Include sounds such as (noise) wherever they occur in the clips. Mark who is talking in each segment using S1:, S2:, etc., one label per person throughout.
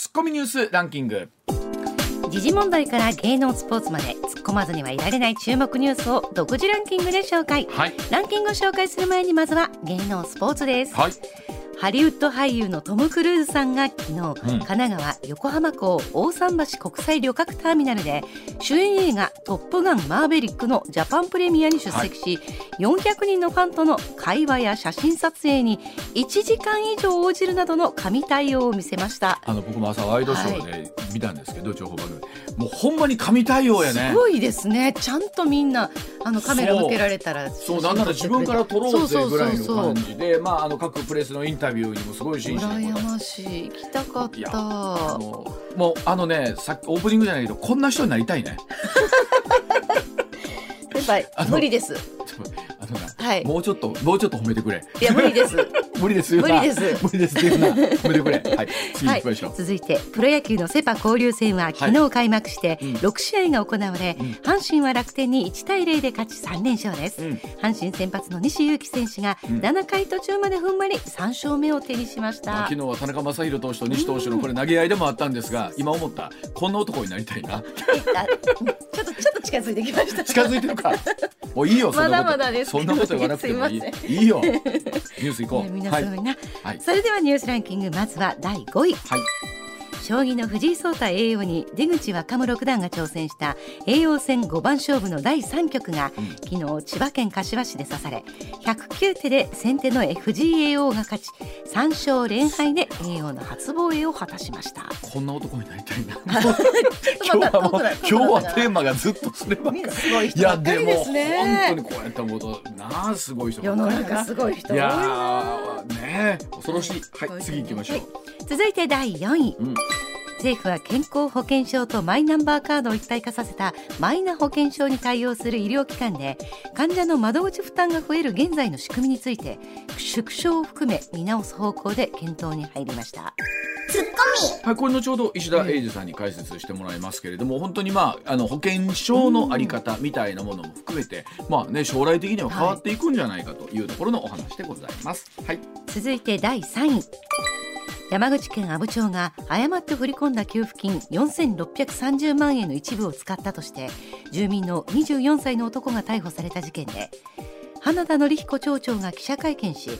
S1: ツッコミニュースランキング。
S2: 時事問題から芸能スポーツまで突っ込まずにはいられない注目ニュースを独自ランキングで紹介、
S1: はい。
S2: ランキングを紹介する前にまずは芸能スポーツです、
S1: はい
S2: ハリウッド俳優のトム・クルーズさんが昨日、神奈川横浜港大桟橋国際旅客ターミナルで主演映画「トップガンマーヴェリック」のジャパンプレミアに出席し、400人のファンとの会話や写真撮影に1時間以上応じるなどの神対応を見せました。
S1: あの僕も朝ワイドショーで見たんですけど、情報番組もうほんまに神対応やね。
S2: すごいですね。ちゃんとみんなあのカメラ向けられたら
S1: そう。なんなら自分から撮ろうぜぐらいの感じでまああの各プレスのインタビューにもすごい真摯
S2: 羨ましい。行きたかった。
S1: もうあのねさっきオープニングじゃないけどこんな人になりたいね。(laughs)
S2: 先輩無理です (laughs)
S1: あのな、
S2: はい。
S1: もうちょっともうちょっと褒めてくれ。
S2: いや無理です。(laughs)
S1: 無理です
S2: 無理です。
S1: 無理です。(laughs) 褒めてくれ。はい。次行きましょう、
S2: 続いてプロ野球のセ・パ交流戦は昨日開幕して
S1: うん。
S2: 6試合が行われ、阪神は楽天に1対0で勝ち3連勝です、
S1: うん。
S2: 阪神先発の西勇輝選手が
S1: ん。
S2: 7回途中まで踏ん張り3勝目を手にしまし
S1: まあ
S2: た、
S1: 昨日は田中将大投手と西投手のこれ投げ合いでもあったんですが今思ったこんな男になりたいな。
S2: あちょっとちょっと近づいてきました。
S1: 近づいてるか。もういいよ
S2: まだまだです
S1: そんなこと言わなくてもいい。(laughs)
S2: すいま
S1: いいよ。ニュース行こ
S2: ね
S1: う。はい
S2: 皆さんな、
S1: はい。
S2: それではニュースランキングまずは第5位。
S1: はい
S2: 将棋の藤井聡太栄養に出口若武六段が挑戦した栄養戦五番勝負の第3局が、昨日千葉県柏市で指され109手で先手の藤井栄養が勝ち3勝連敗で栄養の初防衛を果たしました。
S1: こんな男になりたいな。(laughs) 今日はもう今日はテーマがずっとそればっかり。
S2: すごい
S1: や
S2: で
S1: でも本当にこうやって思うとなあすごい人ば
S2: 世の中すごい人多
S1: いやーねえ恐ろしい。はい次行きましょう、
S2: はい。続いて第4位、
S1: うん
S2: 政府は健康保険証とマイナンバーカードを一体化させたマイナ保険証に対応する医療機関で患者の窓口負担が増える現在の仕組みについて縮小を含め見直す方向で検討に入りました。
S1: はい、これ後ほど石田英二さんに解説してもらいますけれども、本当にまああの保険証のあり方みたいなものも含めて、まあね将来的には変わっていくんじゃないかというところのお話でございます。はい、
S2: 続いて第3位山口県阿武町が誤って振り込んだ給付金4630万円の一部を使ったとして住民の24歳の男が逮捕された事件で花田紀彦町長が記者会見し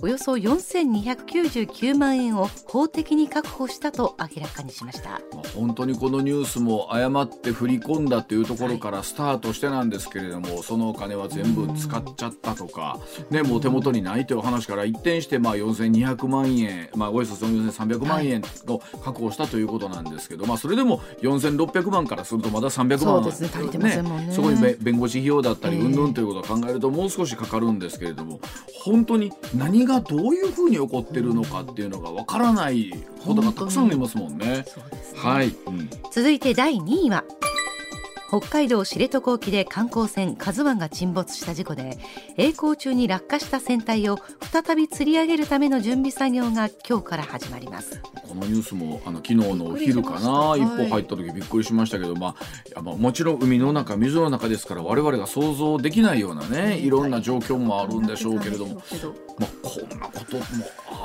S2: およそ4299万円を法的に確保したと明らかにしました。
S1: まあ、本当にこのニュースも誤って振り込んだというところからスタートしてなんですけれども、そのお金は全部使っちゃったとか、ね、もう手元にないという話から一転してまあ4200万円、まあ、およそ4300万円を確保したということなんですけど、まあ、それでも4600万からするとまだ300万。
S2: そうですね。足りてませんもんね。
S1: そこにべ弁護士費用だったり
S2: ええ。
S1: うんぬんということを考えるともう少しかかるんですけれども本当に何がどういうふうに起こってるのかっていうのがわからないことがたくさんありますもんね。はい、うん。
S2: 続いて第2位は北海道知床沖で観光船「カズワンが沈没した事故で曳航中に落下した船体を再び吊り上げるための準備作業が今日から始まります。
S1: このニュースもあの昨日のお昼かな。一歩入った時びっくりしましたけど、まあまあもちろん海の中水の中ですから我々が想像できないようなねいろんな状況もあるんでしょうけれども、まあ、こんなことも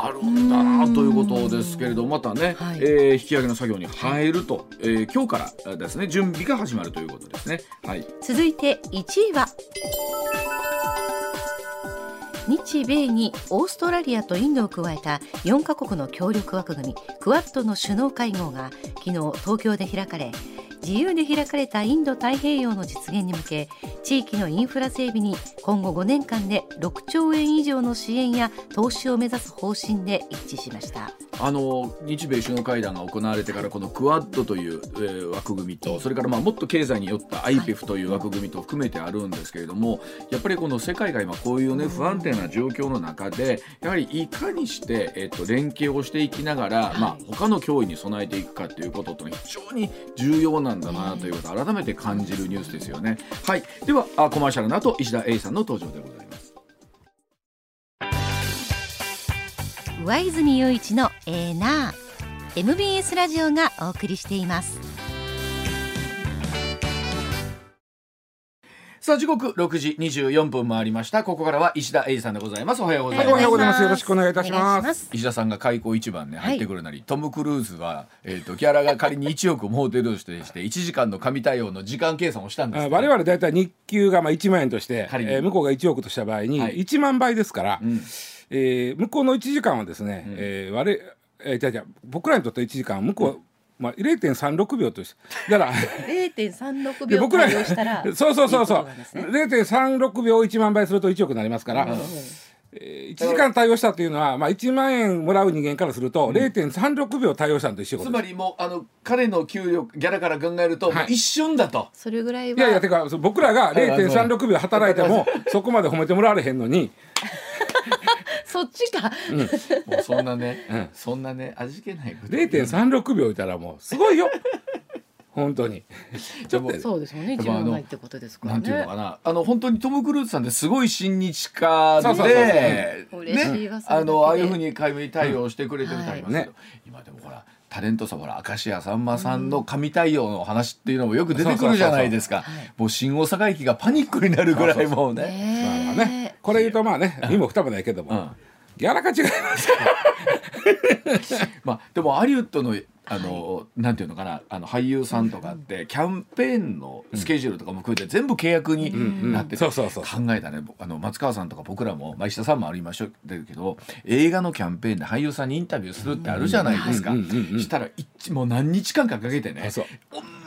S1: あるんだなということですけれどまたね、
S2: はい。
S1: えー引き上げの作業に入ると、えー今日からですね準備が始まるということですね。はい、
S2: 続いて1位は。日米にオーストラリアとインドを加えた4カ国の協力枠組みクアッドの首脳会合が昨日東京で開かれ自由で開かれたインド太平洋の実現に向け地域のインフラ整備に今後5年間で6兆円以上の支援や投資を目指す方針で一致しました。
S1: あの日米首脳会談が行われてからこのクアッドという、えー枠組みとそれからまあもっと経済によった IPEF という枠組みと含めてあるんですけれどもやっぱりこの世界が今こういうね不安定な状況の中でやはりいかにして、えっと連携をしていきながら、まあ、他の脅威に備えていくかということと非常に重要なんだなということを改めて感じるニュースですよね。はい、ではあコマーシャルの後石田英さんの登場でございます。
S2: 上泉雄一のエーナー。MBS ラジオがお送りしています。
S1: さあ時刻6時24分回りました。ここからは石田英二さんでございます。おはようござい
S3: はい、
S1: ます
S3: おはようございます。よろしくお願いいたしま。
S2: ます。す
S1: 石田さんが開口一番ね
S2: はい。
S1: 入ってくるなり、トム・クルーズは、えー、とギャラが仮に1億儲てるとしてして1時間の神対応の時間計算をしたんです
S3: 我々だいたい日給がまあ1万円として、えー向こうが1億とした場合に
S1: はい。
S3: 1万倍ですから、
S1: ん
S3: えー向こうの1時間はですね、えー我えーじゃあじゃあ僕らにとって1時間は向こう、まあ、0.36秒としてだから
S2: 0.36秒
S3: で僕ら
S2: 対応したら (laughs)
S3: そうそうそうそう。
S2: いいことなんですね。
S3: 0.36秒1万倍すると1億になりますから、えー、1時間対応したというのは、まあ、1万円もらう人間からすると、0.36秒対応したのと一緒
S1: つ
S3: です。
S1: まりもうあの彼の給料ギャラから考えると、
S3: はい。
S1: 一瞬だと。
S2: それぐらいはい
S3: やいやてか僕らが
S1: はいはい
S3: 0.36秒働いても (laughs) そこまで褒めてもらわれへんのに
S2: そっちか、
S1: もうそんなね、
S3: うん。
S1: そんなね味気ないこと
S3: 0.36秒いたらもうすごいよ。本当に。
S1: でも
S2: そうですもんね。一
S1: でもあの
S2: 番ないってことですからね。
S1: なんていうのかな。あの本当にトム・クルーズさんってすごい親日家で
S2: そう嬉しいわそれだけで
S1: あのああいうふうに会に対応してくれてるみたいな、
S3: うんはい。
S1: 今でもほらタレントさんほら明石家さんまさんの神対応の話っていうのもよく出てくるじゃないですか。もう新大阪駅がパニックになるぐらいもうね。
S2: ね
S3: まあまあねこれ言うとまあね身も蓋もないけども、
S1: うん。
S3: ギャラが違います (laughs)
S1: まあでもハリウッドのあの、なんていうのかなあの俳優さんとかってキャンペーンのスケジュールとかも含めて全部契約になってて、
S3: そうそうそう
S1: 考えたね。あの松川さんとか僕らも、まあ、石田さんもありましょうけど映画のキャンペーンで俳優さんにインタビューするってあるじゃないですか。したら一もう何日間かかけてね
S3: そう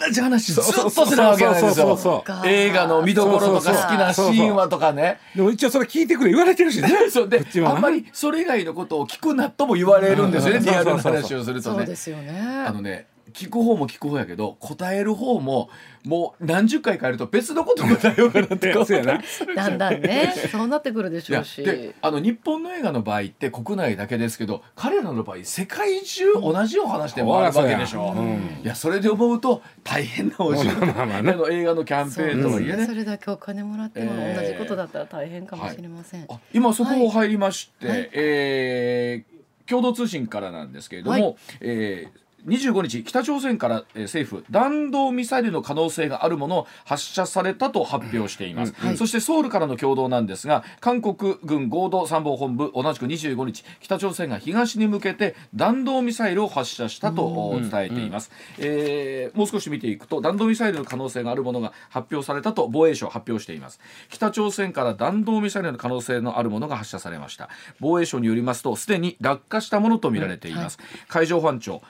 S1: 同じ話ずっとするわけなんですよ。
S3: そうそうそう
S2: そう
S1: 映画の見どころとか好きなシーンはとかね。
S3: でも一応それ聞いてくれ言われてるしね。(laughs)
S1: そうであんまりそれ以外のことを聞くなとも言われるんですよね。
S3: うん。
S1: リアルな
S3: そうそうそう。
S1: 話をするとね
S2: そうですよね
S1: あのね聞く方も聞く方やけど答える方ももう何十回変えると別のこと答えようかなって (laughs)
S3: そうやな。
S2: だんだんねそうなってくるでしょうし。
S1: であの日本の映画の場合って国内だけですけど彼らの場合世界中同じお話でもあるわけでしょ、
S3: そうん。
S1: いやそれで思うと大変なお仕事、(laughs)
S3: ね
S1: あの映画のキャンペーンとはいえね。
S2: それだけお金もらっても
S1: えー
S2: 同じことだったら大変かもしれません、
S1: あ今そこ入りまして、
S2: はい。
S1: えー共同通信からなんですけれども、
S2: はい。
S1: えー25日北朝鮮から、えー政府弾道ミサイルの可能性があるものを発射されたと発表しています、
S2: はい。
S1: そしてソウルからの共同なんですが韓国軍合同参謀本部同じく25日北朝鮮が東に向けて弾道ミサイルを発射したとお伝えています、えーもう少し見ていくと弾道ミサイルの可能性があるものが発表されたと防衛省は発表しています。北朝鮮から弾道ミサイルの可能性のあるものが発射されました。防衛省によりますとすでに落下したものとみられています、海上保安庁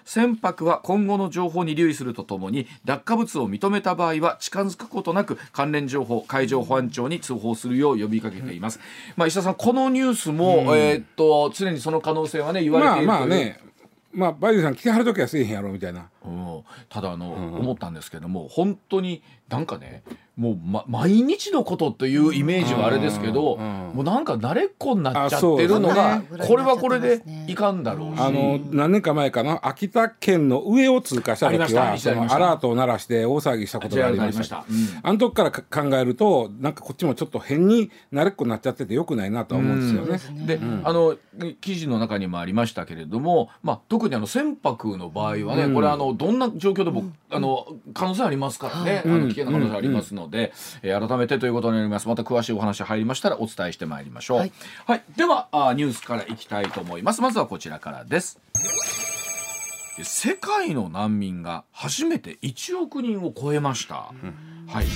S1: 船舶は今後の情報に留意するとともに落下物を認めた場合は近づくことなく関連情報海上保安庁に通報するよう呼びかけています、まあ石田さんこのニュースも、えーっと常にその可能性はね言われ
S3: まあ
S1: ているという。
S3: まあね。まあバイデンさん来てはる時はせえへんやろみたいな
S1: うん、ただあの、思ったんですけども本当になんかねもう、ま、毎日のことというイメージはあれですけど、
S3: うん。
S1: もうなんか慣れっこになっちゃってるのが、
S2: ね。
S1: これはこれでいかんだろうし、
S3: あの何年か前かな秋田県の上を通過した時はそ
S1: したありました
S3: のアラートを鳴らして大騒ぎしたことがありました。
S1: になりました。うん。
S3: あの時からか考えるとなんかこっちもちょっと変に慣れっこになっちゃっててよくないなとは思うんですよね。
S1: で、あの記事の中にもありましたけれども、まあ、特にあの船舶の場合はね、これあのどんな状況でも、あの可能性ありますからね、あの危険な可能性ありますので、えー改めてということになります。また詳しいお話入りましたらお伝えしてまいりましょう。は
S2: はい。い、
S1: ではあニュースからいきたいと思います。まずはこちらからです。世界の難民が初めて1億人を超えました。はい、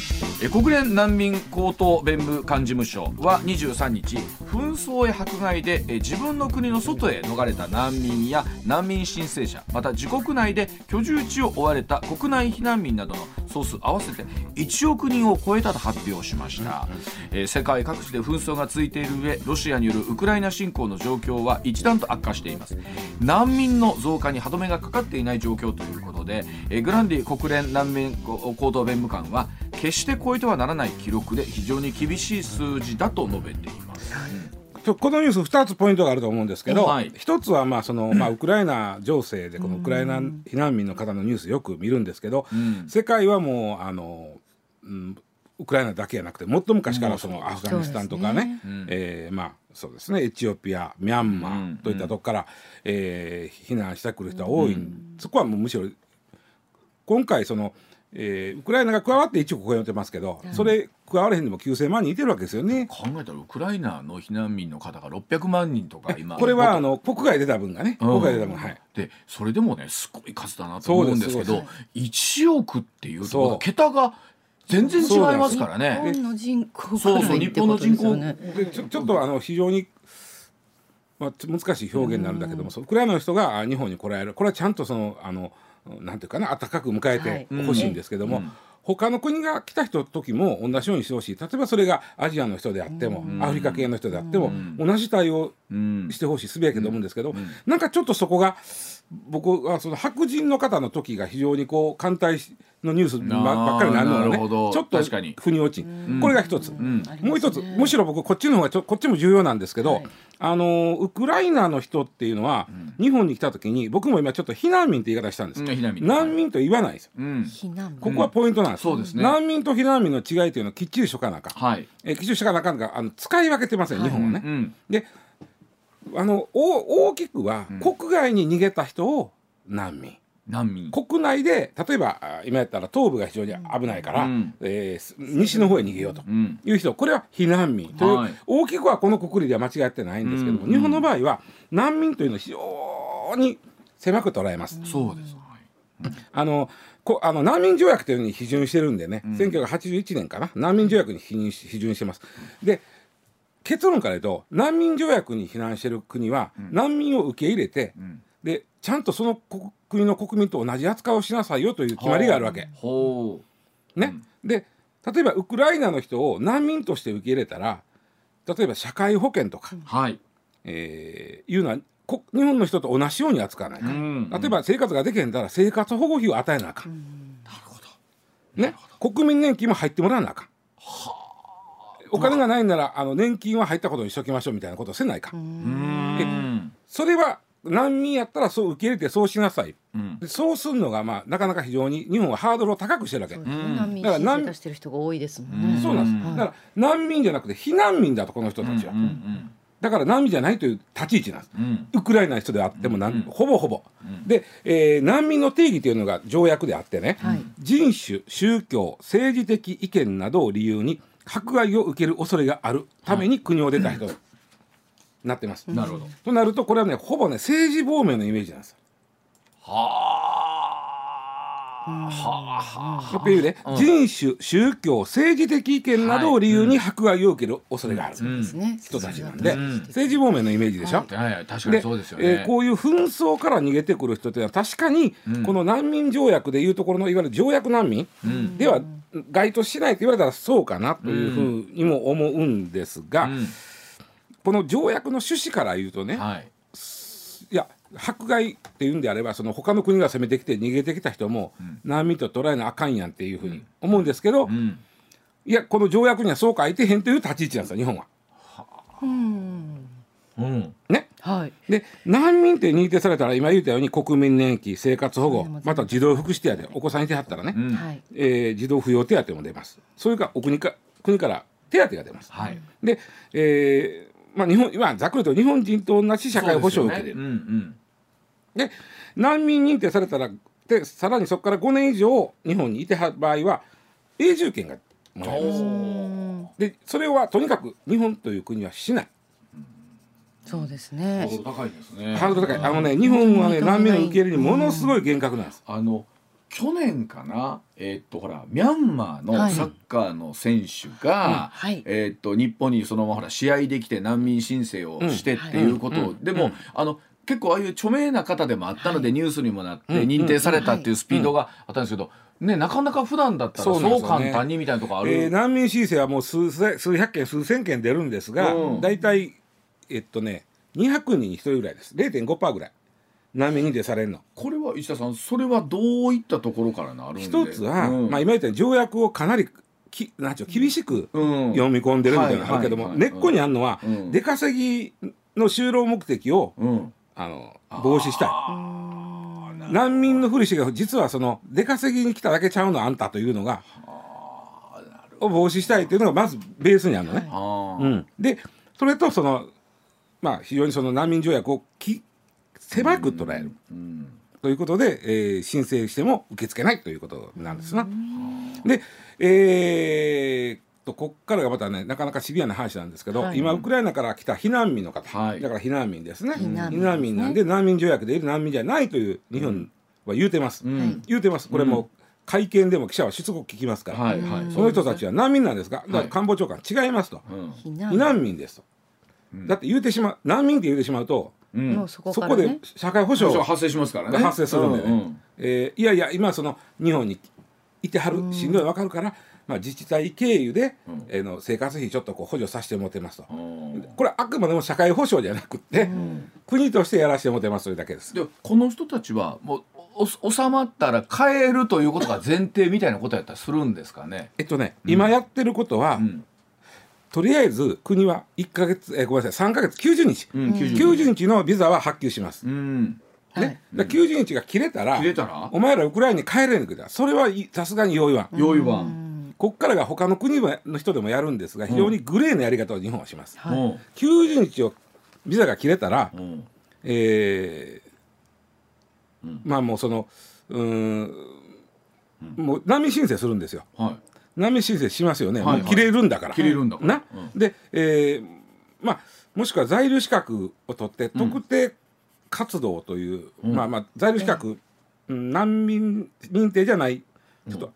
S1: え国連難民高等弁務官事務所は23日紛争や迫害でえ自分の国の外へ逃れた難民や難民申請者また自国内で居住地を追われた国内避難民などの総数合わせて1億人を超えたと発表しました、えー世界各地で紛争が続いている上ロシアによるウクライナ侵攻の状況は一段と悪化しています。難民の増加に歯止めがかかっていない状況ということで、えーグランディ国連難民高等弁務官は決して超えてはならない記録で非常に厳しい数字だと述べています。
S3: このニュース2つポイントがあると思うんですけど、
S1: はい。
S3: 一つはまあその、まあ、ウクライナ情勢でこのウクライナ避難民の方のニュースよく見るんですけど、
S1: ん。
S3: 世界はもうあの、うん、ウクライナだけじゃなくてもっと昔からそのアフガニスタンとかね
S2: そう
S3: えーまあそうですね。エチオピアミャンマ
S1: うん。
S3: ーといったとこから、えー避難してくる人は多い、そこはもうむしろ今回その、えーウクライナが加わって1億超えてますけど、それ加われへんでも9000万人いてるわけですよね。
S1: 考えたらウクライナの避難民の方が600万人とか今。
S3: これはあの国外出た分がね、
S1: うん。
S3: 国外出た分はい。
S1: でそれでもねすごい数だなと思うんですけど
S3: そうで
S1: 1億っていうと桁が全然違いますから
S2: 日
S1: ね。
S2: 本の人口
S1: そうそう
S2: ぐらいってことで
S3: ちょちょっとあの非常に、まあ、難しい表現になるんだけども、そうウクライナの人があ日本に来られる。これはちゃんとそのあのなんていうかな温かく迎えてほしいんですけども、
S1: うん。
S3: 他の国が来た人の時も同じようにしてほしい。例えばそれがアジアの人であっても、アフリカ系の人であっても、同じ対応
S1: うん。
S3: してほしいすべやけど思うんですけど、なんかちょっとそこが僕はその白人の方の時が非常にこう艦隊のニュースばばっかりになるのがね
S1: なるほど。
S3: ちょっと
S1: 確かに。
S3: 腑に落ちん。これが一つ、
S1: ん。
S3: もう一つむしろ僕こっちの方がちょこっちも重要なんですけど、
S2: はい
S3: あのウクライナの人っていうのは、日本に来た時に僕も今ちょっと避難民って言い方したんです、
S1: うん避難民。
S3: 難民と言わないです。よ
S1: うん。
S2: 避難
S3: ここはポイントなんです、
S1: そうですね。
S3: 難民と避難民の違いというのをきっちりしとかなあかん、
S1: はい。
S3: えーきっちりしとかなあかんがあの使い分けてますよ、日本はね、
S1: うん
S3: であのお大きくは、国外に逃げた人を難民
S1: 難民。
S3: 国内で例えばあ今やったら東部が非常に危ないから、
S1: うん
S3: えーす西の方へ逃げようと
S1: うん
S3: いう人これは避難民という、
S1: はい
S3: 大きくはこの国理では間違ってないんですけども、
S1: うん
S3: 日本の場合は難民というのを非常に狭く捉えます。
S1: そうです。
S3: あのこあの難民条約というのに批准してるんでね、1981年かな難民条約に批准し批准してます。で結論から言うと難民条約に避難してる国は、難民を受け入れて、
S1: ん
S3: でちゃんとその国国の国民と同じ扱いをしなさいよという決まりがあるわけ。
S1: ほ
S3: ねで例えばウクライナの人を難民として受け入れたら例えば社会保険とか、
S1: う。はい。
S3: えーいうのはこ日本の人と同じように扱わないかん、
S1: うん
S3: 例えば生活ができへんだら生活保護費を与えなあかん、
S1: なるほど。
S3: ね、国民年金も入ってもらわなあかん。お金がないならあの年金は入ったことにしときましょうみたいなことをせないかん。
S1: うん。
S3: それは難民やったらそう受け入れてそうしなさい。
S1: うん。
S3: でそうするのがまあなかなか非常に日本はハードルを高くしてるわけ。だから難
S2: 請出してる人が多いですもんね。
S3: そうなんです。だから難民じゃなくて避難民だとこの人たちは。
S1: うんうん
S3: だから難民じゃないという立ち位置なんです。
S1: うん。
S3: ウクライナの人であってもなん、ほぼほぼ。で、えー難民の定義というのが条約であってね、
S2: はい
S3: 人種、宗教、政治的意見などを理由に迫害を受ける恐れがあるために国を出た人になってます。
S1: なるほど。
S3: となるとこれはねほぼね政治亡命のイメージなんですよ。
S1: はあ。はあ。
S3: やっぱりね、人種、宗教、政治的意見などを理由に迫害を受ける恐れがある
S1: うん
S2: ですね。
S3: 人たちなんで、
S1: うん
S3: 政治亡命のイメージでしょ？
S1: はいはい、確かにそうですよね。
S3: えーこういう紛争から逃げてくる人というのは確かにこの難民条約でいうところのいわゆる条約難民では該当しないと言われたらそうかなというふうにも思うんですが、
S1: うん
S3: この条約の趣旨から言うとね、
S1: はい。
S3: いや迫害っていうんであればその他の国が攻めてきて逃げてきた人も難民と捉えなあかんやんっていうふうに思うんですけど、
S1: うん。
S3: いやこの条約にはそう書いてへんという立ち位置なんですよ日本は。
S2: うん。
S1: うん。
S3: ね、
S2: はい。
S3: で難民って認定されたら今言ったように国民年金生活保護
S2: うん
S3: また児童福祉手当お子さんいてはったらね、
S1: うん。
S2: はい。
S3: えー児童扶養手当も出ますそれからお国か国から手当が出ます、
S1: はい。
S3: で、えーまあ、日本今ざっくりと日本人と同じ社会保障を受けれる
S1: ですよねうん
S3: で,、難民認定されたらでさらにそこから5年以上日本にいてはる場合は永住権がもらえます
S2: うん。
S3: でそれはとにかく日本という国はしない
S2: そうです
S1: うん。
S2: ね。
S1: 高いですね。
S3: ハードル高いあのね日本はね
S2: うん
S3: 難民の受け入れにものすごい厳格なんです、
S1: あの去年かな、えーっとほらミャンマーの
S2: はい。
S1: サッカーの選手が、
S2: はい。
S1: えーっと日本にそのままほら試合できて難民申請をしてっていうことを、でも、
S3: うん。
S1: あの結構ああいう著名な方でもあったので、ニュースにもなって
S3: うん
S1: 認定されたっていうスピードがあったんですけど、ねなかなか普段だったら
S3: そ
S1: そう簡単にみたいなとこある？
S3: えー難民申請はもう数千数百件数千件出るんですが、
S1: うん。
S3: 大体えっとね200人に1人ぐらいです。0.5%ぐらい難民認定されるの？
S1: これは石田さんそれはどういったところからなるんで？
S3: 一つは、
S1: うん。
S3: まあ、今言ったように条約をかなりきなんちゅう厳しく
S1: うん。
S3: 読み込んでるみたいなのがあるけども、根っこにあるのは、
S1: うん。
S3: 出稼ぎの就労目的を
S1: うん。
S3: あの防止したい。難民のふりしてが実はその出稼ぎに来ただけちゃうのあんたというのがを防止したいというのがまずベースにあるのね。うん、でそれとそのまあ非常にその難民条約をき狭く捉える。
S1: うん。
S3: ということで、えー申請しても受け付けないということなんですな。で、えーっとこっからがまたねなかなかシビアな話なんですけど、
S2: はい。
S3: 今ウクライナから来た避難民の方、
S1: はい。
S3: だから避難民ですね。
S2: 避難民。
S3: 避難民なんで難民条約でいる難民じゃないという日本は言うてます、
S1: うん。
S3: 言うてます。これもう会見でも記者はしつこく聞きますから、
S1: はいはい。
S3: その人たちは難民なんですがだから
S1: はい
S3: 官房長官違いますと、
S1: うん。
S2: 避難
S3: 民。ですと、だって言うてしまう難民って言うてしまうと
S1: うん
S2: もうそこ
S3: そこで社会保障
S1: 発生しますからね。
S3: が発生するんでね、
S1: うんうん
S3: えーいやいや今その日本にいてはるしんどいの分かるから、まあ、自治体経由で、
S1: うん。
S3: えーの生活費ちょっとこう補助させてもらってますと、
S1: うん。
S3: これはあくまでも社会保障じゃなくって、国としてやらせてもらってますというだけです。
S1: でこの人たちはもうお収まったら帰るということが前提みたいなことやったりするんですかね？
S3: えっとね、今やってることは、
S1: うん
S3: とりあえず国は1か月、えーごめんなさい3か月90日、
S1: うん
S3: 90日。のビザは発給します。
S1: うん。
S2: はい。
S3: ね、だから90日が切れたら
S1: 切れたら？
S3: お前らウクライナに帰れんくだ。それはいさすがに用意は
S1: 用意は。
S3: こっからが他の国の人でもやるんですが非常にグレーなやり方を日本はします。
S2: はい。
S1: うん。
S3: 90日をビザが切れたら、
S1: うん。
S3: えー
S1: うん。
S3: まあもうそのうーん。もう難民申請するんですよ。
S1: はい
S3: 難民申請しますよね、
S1: はいはい。
S3: もう切れるんだから。
S1: 切れるんだから。
S3: な、
S1: う
S3: で、えーまあもしくは在留資格を取って特定活動という、
S1: うん。
S3: まあまあ在留資格、うん難民認定じゃないちょっと、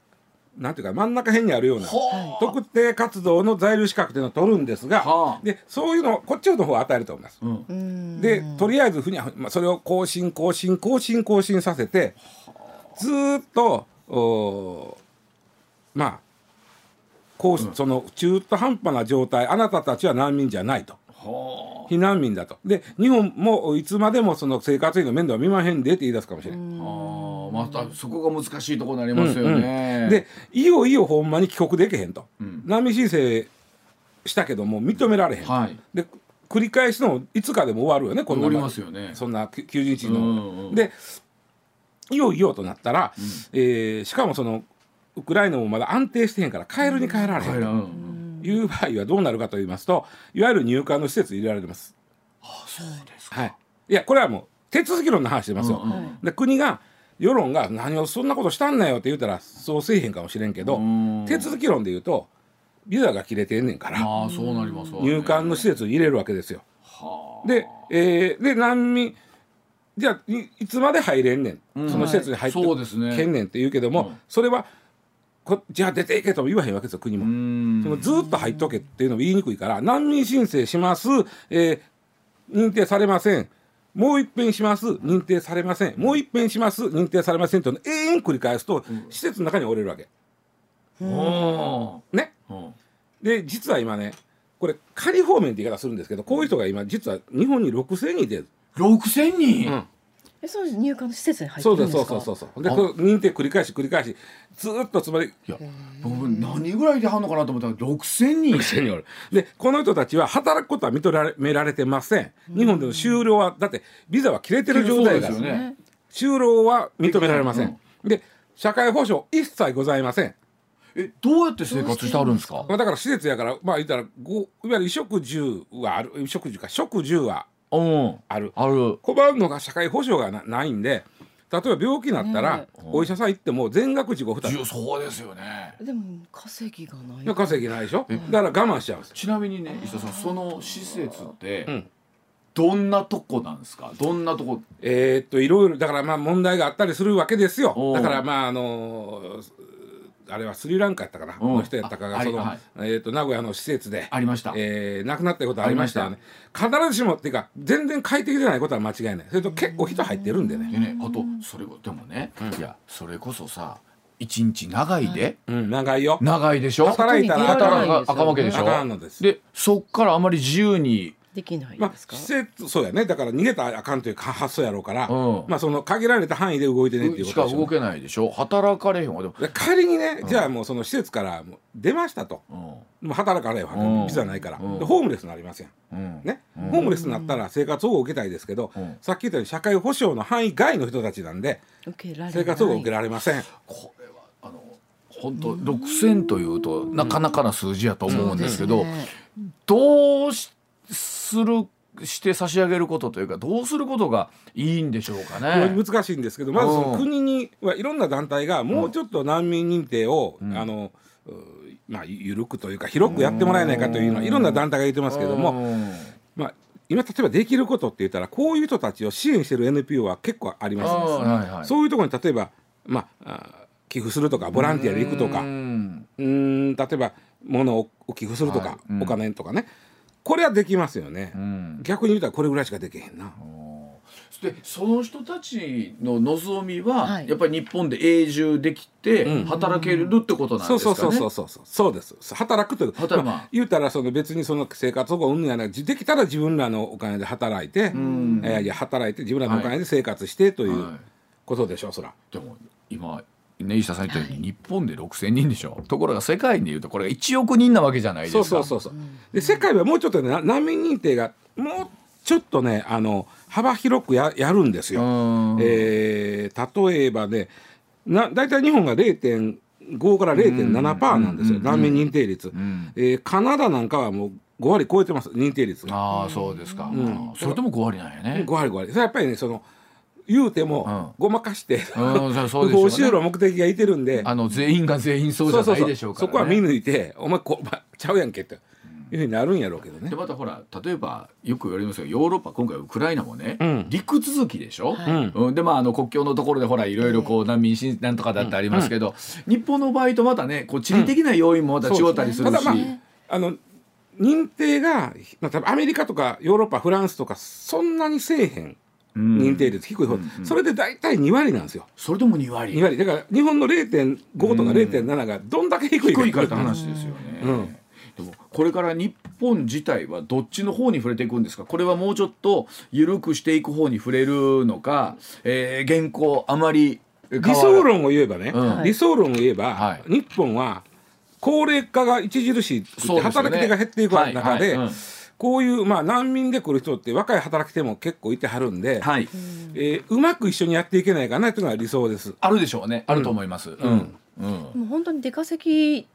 S3: なんていうか真ん中辺にあるような
S1: は
S3: 特定活動の在留資格というのを取るんですが、
S1: はあ。
S3: でそういうのをこっちの方は与えると思います。
S1: うん。
S2: うん。
S3: でとりあえずふにゃふにゃ、まあ、それを更新更新更新更新させてずーっとおーまあこうしその中途半端な状態あなたたちは難民じゃないと。
S1: は
S3: 避難民だと。で日本もいつまでもその生活費の面倒は見まへんでって言い出すかもしれない。
S1: あはあ。またそこが難しいところになりますよね。
S3: でいよいよほんまに帰国できへんと、
S1: うん。
S3: 難民申請したけども認められへん、
S1: はい。
S3: で繰り返しのいつかでも終わるよねこんな
S1: ますよね。
S3: そんなき90日の、
S1: うんうん
S3: でいよいよとなったら、えーしかもそのウクライナもまだ安定してへんから帰るに帰られへんと。いう場合はどうなるかと言いますといわゆる入管の施設に入れられます。
S1: そうですか。
S3: はい、いやこれはもう手続き論の話してますよ。
S1: うんうん。
S3: で国が世論が何をそんなことしたんなよって言うたらそうせえへんかもしれんけど
S1: うん。
S3: 手続き論で言うとビザが切れてんねんから入管の施設に入れるわけですよ。
S1: はあ。
S3: で,、えーで難民じゃあいいつまで入れんねん、
S1: うん。
S3: その施設に入ってけんねんって言うけども、
S1: うん。
S3: それはこじゃあ出ていけとも言わへんわけですよ国も。
S1: うん。
S3: そのずっと入っとけっていうのも言いにくいから難民申請します、えー認定されません。もう一遍します。認定されません。もう一遍します。認定されませんというのを永遠繰り返すと、施設の中に折れるわけ。
S1: うん。
S3: ね。
S1: うん。
S3: で実は今ねこれ仮放免って言い方するんですけどこういう人が今実は日本に6,000人いてる、
S1: 6000人、
S3: うん
S2: えそう入管の施設に入って
S3: そう
S2: るんですか？
S3: ですそうそうそうそう。で認定繰り返し繰り返しずーっとつまり
S1: いや僕何ぐらいではんのかなと思ったら6000人
S3: 6000人おる。でこの人たちは働くことは認められてません。日本での就労はだってビザは切れてる状態だ
S1: そうですよね。
S3: 就労は認められません、で社会保障一切ございません。
S1: えどうやって生活してはるんですか？
S3: まあだから施設やからまあ言ったらごいわゆる衣食住はある衣食住か食住は
S1: うん
S3: ある。
S1: ある。
S3: 困るのが社会保障がなないんで例えば病気になったら、
S2: ね
S3: お医者さん行っても全額自己負担。
S1: そうですよね。
S2: でも稼ぎがない。
S3: いや稼ぎないでしょ？だから我慢しちゃう。んです
S1: ちなみにね石田さんその施設って、
S3: うん。
S1: どんなとこなんですか？どんなとこ？
S3: えーっといろいろだからまあ問題があったりするわけですよ。だからまああのーあれはスリランカやったかな
S1: うん。
S3: の人やったか
S1: あ
S3: がその、
S1: はい。
S3: えーっと名古屋の施設で。
S1: ありました。
S3: えー亡くなったことありました。よね必ずしもっていうか全然快適じゃないことは間違いない。それと結構人入ってるんでね。
S1: でねあとそれこでもね、いやそれこそさ一日長いで、
S3: うん長いよ。
S1: 長いでしょ？
S3: 働いたら
S1: 働かあかんわけでしょ？
S3: あかんのです。
S1: でそっからあまり自由に
S2: できない
S3: まあ
S2: んですか、
S3: 施設そうやね。だから逃げたらあかんというか発想やろうから、
S1: うん。
S3: まあその限られた範囲で動いてねっていうことでしょ。
S1: 動けないでしょ？働かれへんわ。でも、
S3: で仮にね、じゃあもうその施設からもう出ましたと。
S1: うん。
S3: もう働かれへんわビザないから、ホームレスになりません。
S1: うん。
S3: ね、ホームレスになったら生活保護を受けたいですけど、
S1: うん。
S3: さっき言ったように社会保障の範囲外の人たちなんで
S2: 受けられない。
S3: 生活保護を受けられません、
S1: これはあの本当6000というとなかなかな数字やと思うんですけど、どうしするして差し上げることというかどうすることがいいんでしょうかね。
S3: 難しいんですけどまずその
S1: うん。
S3: 国にはいろんな団体がもうちょっと難民認定を、
S1: うん。
S3: あのうまあ、緩くというか広くやってもらえないかというのはいろんな団体が言ってますけども、まあ、今例えばできることって言ったらこういう人たちを支援してる NPO は結構あります、
S1: はいはい、
S3: そういうところに例えば、まあ、寄付するとかボランティアで行くとか。うん。例えば物を寄付するとか、はい、お金とかねこれはできますよね、逆に言うたらこれぐらいしかできへんな。
S1: でその人たちの望みは、はい、やっぱり日本で永住できて働けるってことなんですかね、
S3: そうそうそうそうそうです。働くという、まあ、言うたらその別にその生活保護うんぬやなできたら自分らのお金で働いて、えー、いや働いて自分らのお金で生活してということでしょう、そら。
S1: でも今ね、石田さん言ったように、日本で6,000人でしょ。ところが世界でいうとこれが1億人なわけじゃないですか
S3: そうそうそうそう。で世界はもうちょっと、ね、難民認定がもうちょっとねあの幅広くややるんですよ。えー、例えばねな大体日本が0.5から0.7%なんですよ、難民認定率、うん、えー、カナダなんかはもう5割超えてます認定率
S1: ああそうですか、うん、それとも5割なんやね。
S3: 5割5割。それやっぱりねその言うても、ごまかして、不法就労目的がいてるんで。
S1: あの全員が全員そうじゃないでしょうか
S3: ら、そこは見抜いてお前こ、ま、ちゃうやんけっていうふうになるんやろうけどね。
S1: でまたほら例えばよく言われますよヨーロッパ今回ウクライナもね、うん、陸続きでしょ、うん、でまああの国境のところでほらいろいろこう難民審なんとかだってありますけど、うん、日本の場合とまたねこう地理的な要因もまた違ったりするし。ね、
S3: あの認定が、まあ、アメリカとかヨーロッパフランスとかそんなにせえへん認定率低い方、うんうん、それで大体2割なんですよ。
S1: それでも2割。
S3: 2割。だから日本の0.5とか0.7がどんだけ低いか。
S1: 低いかって話ですよね、うん、でもこれから日本自体はどっちの方に触れていくんですか？これはもうちょっと緩くしていく方に触れるのか、えー、現行あまり
S3: 理想論を言えばね、うん、理想論を言えば、はい、日本は高齢化が著しい働き手が減っていく中で、こういうまあ難民で来る人って若い働き手も結構いてはるんで、はいえー、うまく一緒にやっていけないかなというのが理想です。
S1: あるでしょうね。あると思います。うん。うん、
S2: うん、もう本当に出稼ぎ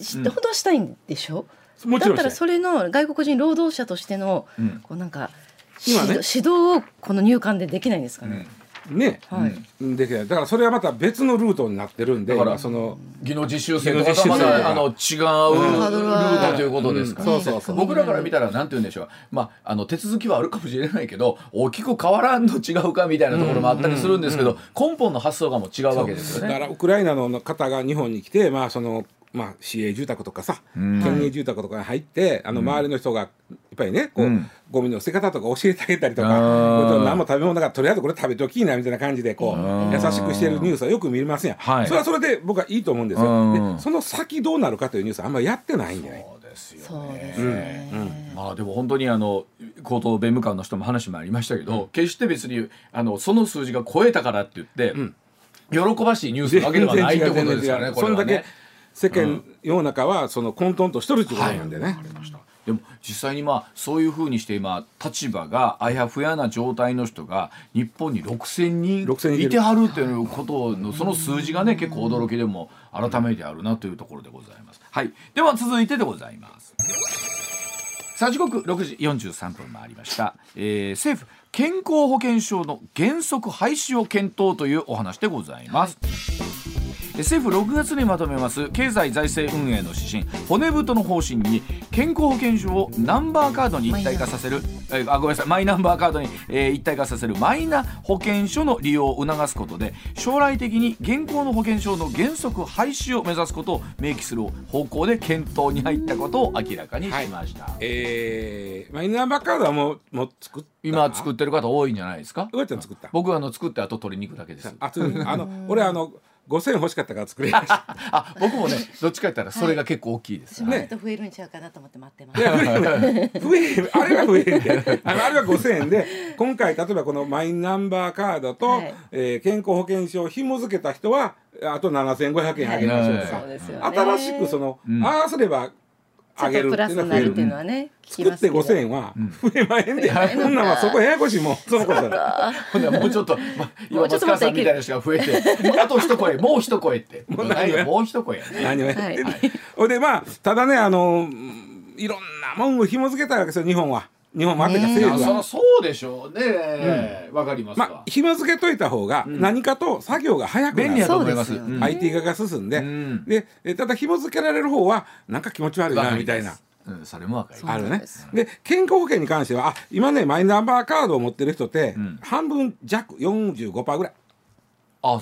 S2: しほどしたいんでしょ？うん、もちろんだったらそれの外国人労働者としての、うん、こうなんか今ね指導をこの入管でできないんですかね？
S3: ね、はい、できない。だからそれはまた別のルートになってるんでだから
S1: その技能実習生とかとまたあの違うルートということですから、そうそうそう。僕らから見たらなんて言うんでしょう。まああの手続きはあるかもしれないけど大きく変わらんと違うかみたいなところもあったりするんですけど、根本の発想がもう違うわけですよね。
S3: だからウクライナの方が日本に来てまあそのまあ、市営住宅とかさ、県営住宅とかに入ってあの周りの人がやっぱりねこう、うん、ゴミの捨て方とか教えてあげたりとか何も食べ物だからとりあえずこれ食べておきいなみたいな感じでこう優しくしてるニュースはよく見れますやん、はい、それはそれで僕はいいと思うんですよ。でその先どうなるかというニュースはあんまりやってないんじゃない
S1: そうですよね、うん、まあでも本当にあの高等弁務官の人も話もありましたけど、決して別にあのその数字が超えたからって言って、喜ばしいニュースなわけではないってことですよね。
S3: そんだけ世間、世の中はその混沌としとるということなんでね。はい
S1: でも実際にまあそういうふうにして今立場があやふやな状態の人が日本に6,000人いてはるということのその数字がね結構驚きでも改めてあるなというところでございます。はい、では続いてでございます。さあ時刻6時43分回りました、えー、政府健康保険証の原則廃止を検討というお話でございます。はい政府6月にまとめます。経済財政運営の指針。骨太の方針に健康保険証をナンバーカードに一体化させる。えあごめんなさい。マイナンバーカードに、えー、一体化させる。マイナ保険証の利用を促すことで将来的に現行の保険証の原則廃止を目指すことを明記する方向で検討に入ったことを明らかにしました、はい、
S3: えー、マイナンバーカードはもうもう作っ
S1: 今作ってる方多いんじゃないですか？僕
S3: は
S1: あの作ってあと取りに行くだけです。
S3: ああの俺あの5000欲しかったから作れ
S1: ました。(laughs) あ僕もねどっちか言ったらそれが結構大きいです、
S2: ね、増えるんちゃうかなと思って待ってます。
S3: 増えあれは増えるあのあれは5000円で (laughs) 今回例えばこのマイナンバーカードと、はい、えー、健康保険証を紐付けた人はあと7500円あげましょうとか、はい、新しくその、うん、ああすれば
S2: あげるっていうのは増えるっていうのはね
S3: 作って5000円は増えまへんで、そんなんはそこややこしいもんそのことだ
S1: ほんでもうちょっと、ま、今松川さんみたいな人が増えてあと (laughs) 一声もう一声って。もうもう一声やね何をや
S3: ってんでまあただねあのいろんなもんを紐付けたわけですよ日本は日本もあってか
S2: ね
S3: 政府は
S1: あそうでしょうね。わ、かりますわ、
S3: まあ紐付けといた方が何かと作業が早くなる、
S1: 便利やと思います。
S3: IT 化が進んで、
S1: うん。
S3: でえただ紐付けられる方はなんか気持ち悪いなみたいな。
S1: うん、それもわかります。
S3: あるね。
S2: で
S3: 健康保険に関してはあ今ねマイナンバーカードを持ってる人って、
S1: ん。
S3: 半分弱45%ぐらい。
S1: あ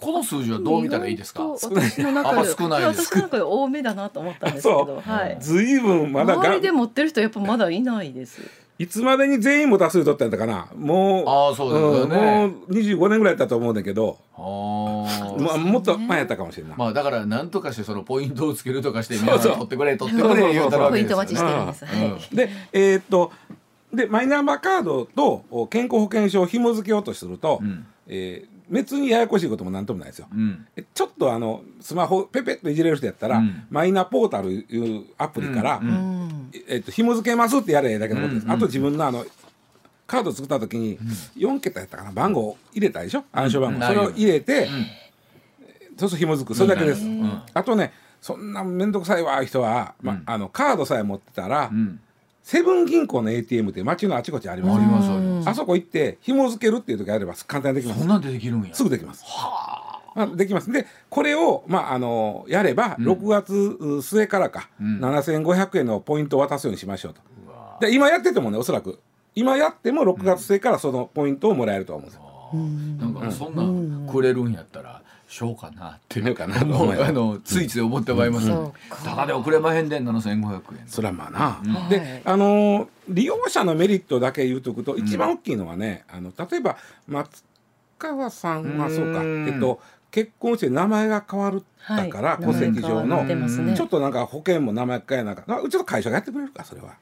S1: この数字はどう見たらいいですか？
S2: 私の中で
S1: あ少ないです。
S2: 私の中で多めだなと思ったんですけ
S3: そ
S2: ど、はい。
S3: ずいぶんまだが
S2: 周りで持ってる人やっぱまだいないです。
S3: いつまでに全員も多数取ったんだかな。もう
S1: あーそうですよね。
S3: んもう25年ぐらいだったと思うんだけど、
S1: あー。
S3: まあ、もっと前やったかもしれな。い、
S1: まあだから何とかしてそのポイントをつけるとかして皆さん取ってくれ取ってくれ言うたらわ
S2: ポイント待ちしてるんです。
S1: うん。
S2: はい。
S3: でえーっとでマイナンバーカードとお健康保険証を紐付けようとすると、
S1: うん。
S3: えー別にややこしいこともなんともないですよ。
S1: うん。
S3: えちょっとあのスマホペペッといじれる人やったら、
S1: うん。
S3: マイナポータルいうアプリから、
S1: うん。
S2: うん。
S3: えっと紐付けますってやれだけのことです、あと自分のあのカード作った時に4桁やったかな？番号を入れたでしょ？暗証番号、
S1: うん
S3: それを入れて、
S1: ん。
S3: そうすると紐付く。それだけです、あとねそんな面倒くさいわ人は、ま
S1: うん。
S3: あのカードさえ持ってたら、
S1: うん
S3: セブン銀行の ATM って街のあちこちあります。よ
S1: あります。あ
S3: そこ行って紐付けるっていう時あれば簡単にできます。
S1: そんなんでできるんや。
S3: すぐできます。まあ、できます。でこれを、まあ、あのやれば
S1: うん。
S3: 6月末からか、
S1: うん。
S3: 7500円のポイントを渡すようにしましょうと。で今やっててもねおそらく今やっても6月末からそのポイントをもらえると思うんですよ、
S1: なんかそんなん。くれるんやったらしょうかなって
S3: そうかな
S1: あのついつい思ってまいります。
S2: そうか。
S1: ただで送れまへんでん7500円。
S3: それはまあな、
S2: はい。
S3: であのー利用者のメリットだけ言うとくと、一番大きいのはねあの例えば松川さんはそうか、
S1: うん。
S3: えっと、結婚して名前が変わるだから、
S2: はい。
S3: 戸籍上の
S2: ね。
S3: ちょっとなんか保険も名前変えなかったうちの会社がやってくれるかそれは。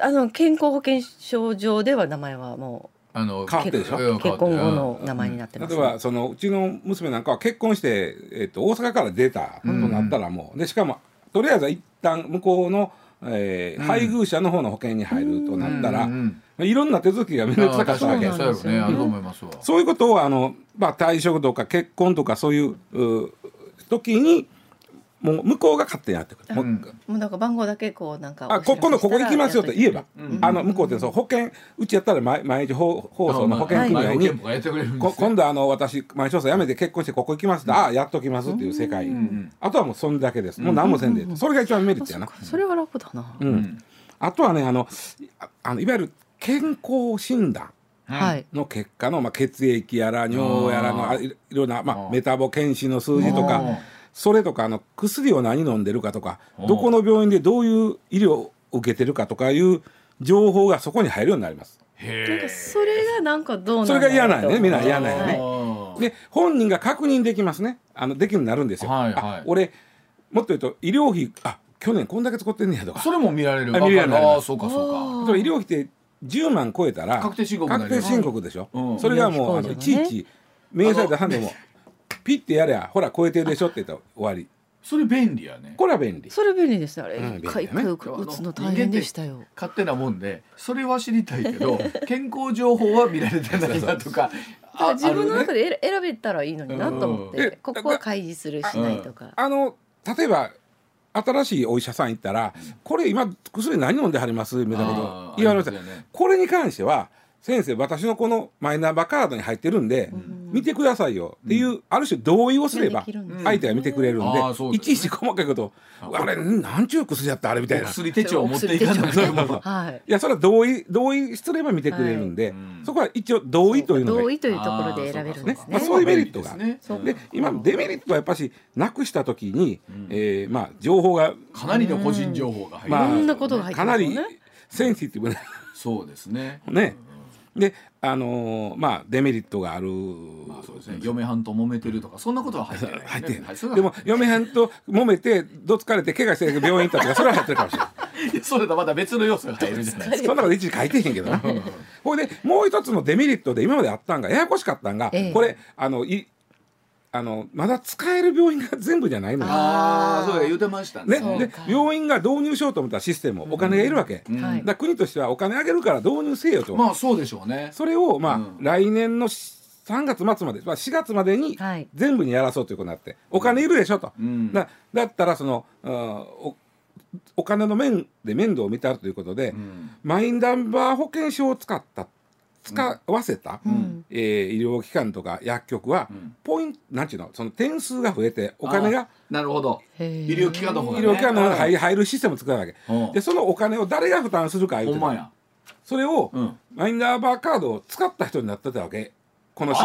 S2: あの健康保険証上では名前はも
S1: あの
S3: 変わってるでしょ？
S2: 結婚後の名前になってます、
S3: 例えばそのうちの娘なんかは結婚して、えっと大阪から出たとなったらもう、でしかもとりあえず一旦向こうの、えー
S1: うん。
S3: 配偶者の方の保険に入るとなったら、
S1: うんうん
S3: まあいろんな手続きが面倒くさかったわけ
S1: そうね。あると思いますわ。
S3: そういうことをあの、まあ、退職とか結婚とかそういうう時にもう向こうが勝手にやってくる。もう
S1: うん。
S2: もうなんか番号だけこうなんか
S3: あこ今度ここ行きますよと言えば、
S1: うん。
S3: あの向こうってそう保険うちやったら毎毎日放放送の保険組合に、今度あの私前調査辞めて結婚してここ行きますって、ああやっときますっていう世界、
S1: ん。
S3: あとはもうそんだけです、もう何もせんで、それが一番メリットやな、
S2: それは楽だな、
S3: うん。
S1: うん。
S3: あとはねあのああのいわゆる健康診断
S2: はい。
S3: の結果の、まあ、血液やら尿やらのいいろんな、まあ、メタボ検診の数字とかそれとかあの薬を何飲んでるかとかどこの病院でどういう医療を受けてるかとかいう情報がそこに入るようになります。
S2: なんかそれがなんかどう
S3: それが嫌なんやねみんな
S2: は
S3: 嫌なんやね。
S2: はい
S3: で本人が確認できますね。あのできるようになるんですよ。
S1: はいはい。
S3: あ俺もっと言うと医療費あ去年こんだけ使ってんねやとか。
S1: それも見られる。
S3: あ見られる。
S1: ああそうかそうか。
S2: あ
S3: 例えば医療費って10万超えたら
S1: 確定申告
S3: 確定申告でしょ、
S1: うん。
S3: それがもうあのいちいち明細出さんでもピッてやれゃほら超えてるでしょって言ったら終わり。
S1: それ便利やね。
S3: これは便利。
S2: それ便利ですねあれ
S3: うん。
S2: 一回一回打つの大変でしたよ。
S1: 勝手なもんでそれは知りたいけど (laughs) 健康情報は見られてないなとか (laughs)
S2: 自分の中
S1: で
S2: で選選べたらいいのになと思っ
S3: うん。
S2: てここは開示するしないとか。
S3: あの例えば新しいお医者さん行ったら、これ今薬何飲んではります？みたいなこと言われました、
S1: ね。
S3: これに関しては先生私のこのマイナンバーカードに入ってるんで、見てくださいよ。っていう、ある種同意をすれば相手が見てくれるんで,、
S1: あーそうですね。
S3: いちいち細かいことあれなんちゅう薬やったあれみたいな。い
S1: 薬手帳を持っていかなくても
S2: はい。
S3: やそれは同意同意すれば見てくれるんで、
S1: はい。うん
S3: そこは一応同意というのが
S2: 同意というところで選べるんですね。
S3: あーそうかまあそういうメリットがで今デメリットはやっぱしなくした時に、えーまあ情報が
S1: かなりの個人情報が入る、
S3: まあ
S2: いろんなことが入って
S3: かなりセンシティブな
S1: そうですね。
S3: ねであのーまあデメリットがある、
S1: まあそうですね。嫁はんと揉めてるとかそんなことは入ってない、ね、
S3: 入ってる、
S1: はいそれは
S3: でも嫁はんと揉めてどつかれて怪我して病院行ったとかそれは入ってるかもしれない。(laughs)
S1: それとまた別の要素が入るじゃないですか
S3: そんなこと一時書いてへんけどな。(laughs) ほいでもう一つのデメリットで今まであったんがややこしかったんが、
S2: ええ。
S3: これあのいあのまだ使える病院が全部じゃないのよ。
S1: ああそうや言うてましたね。
S3: ね、で病院が導入しようと思ったシステムお金がいるわけ、
S1: うん。
S3: だ国としてはお金あげるから導入せよと、
S1: まあそうでしょうね。
S3: それをまあ、
S1: うん。
S3: 来年の3月末まで、まあ、4月までに
S2: はい。
S3: 全部にやらそうということになってお金いるでしょと、
S1: うん。
S3: だだったらその、うんおお金の面で面倒を見たということで、
S1: うん。
S3: マイナンバー保険証を使った使わせた、
S2: うん。
S3: えー医療機関とか薬局は、
S1: ん。
S3: ポイントなんちゅうのその点数が増えてお金が
S1: なるほど。医療機関の方がね。
S3: 医療機関の方が入入るシステムを作らなきゃ
S1: うん。
S3: でそのお金を誰が負担するか言うてた。
S1: ほんまや。
S3: それを、
S1: うん。
S3: マイナンバーカードを使った人になってたわけ。この4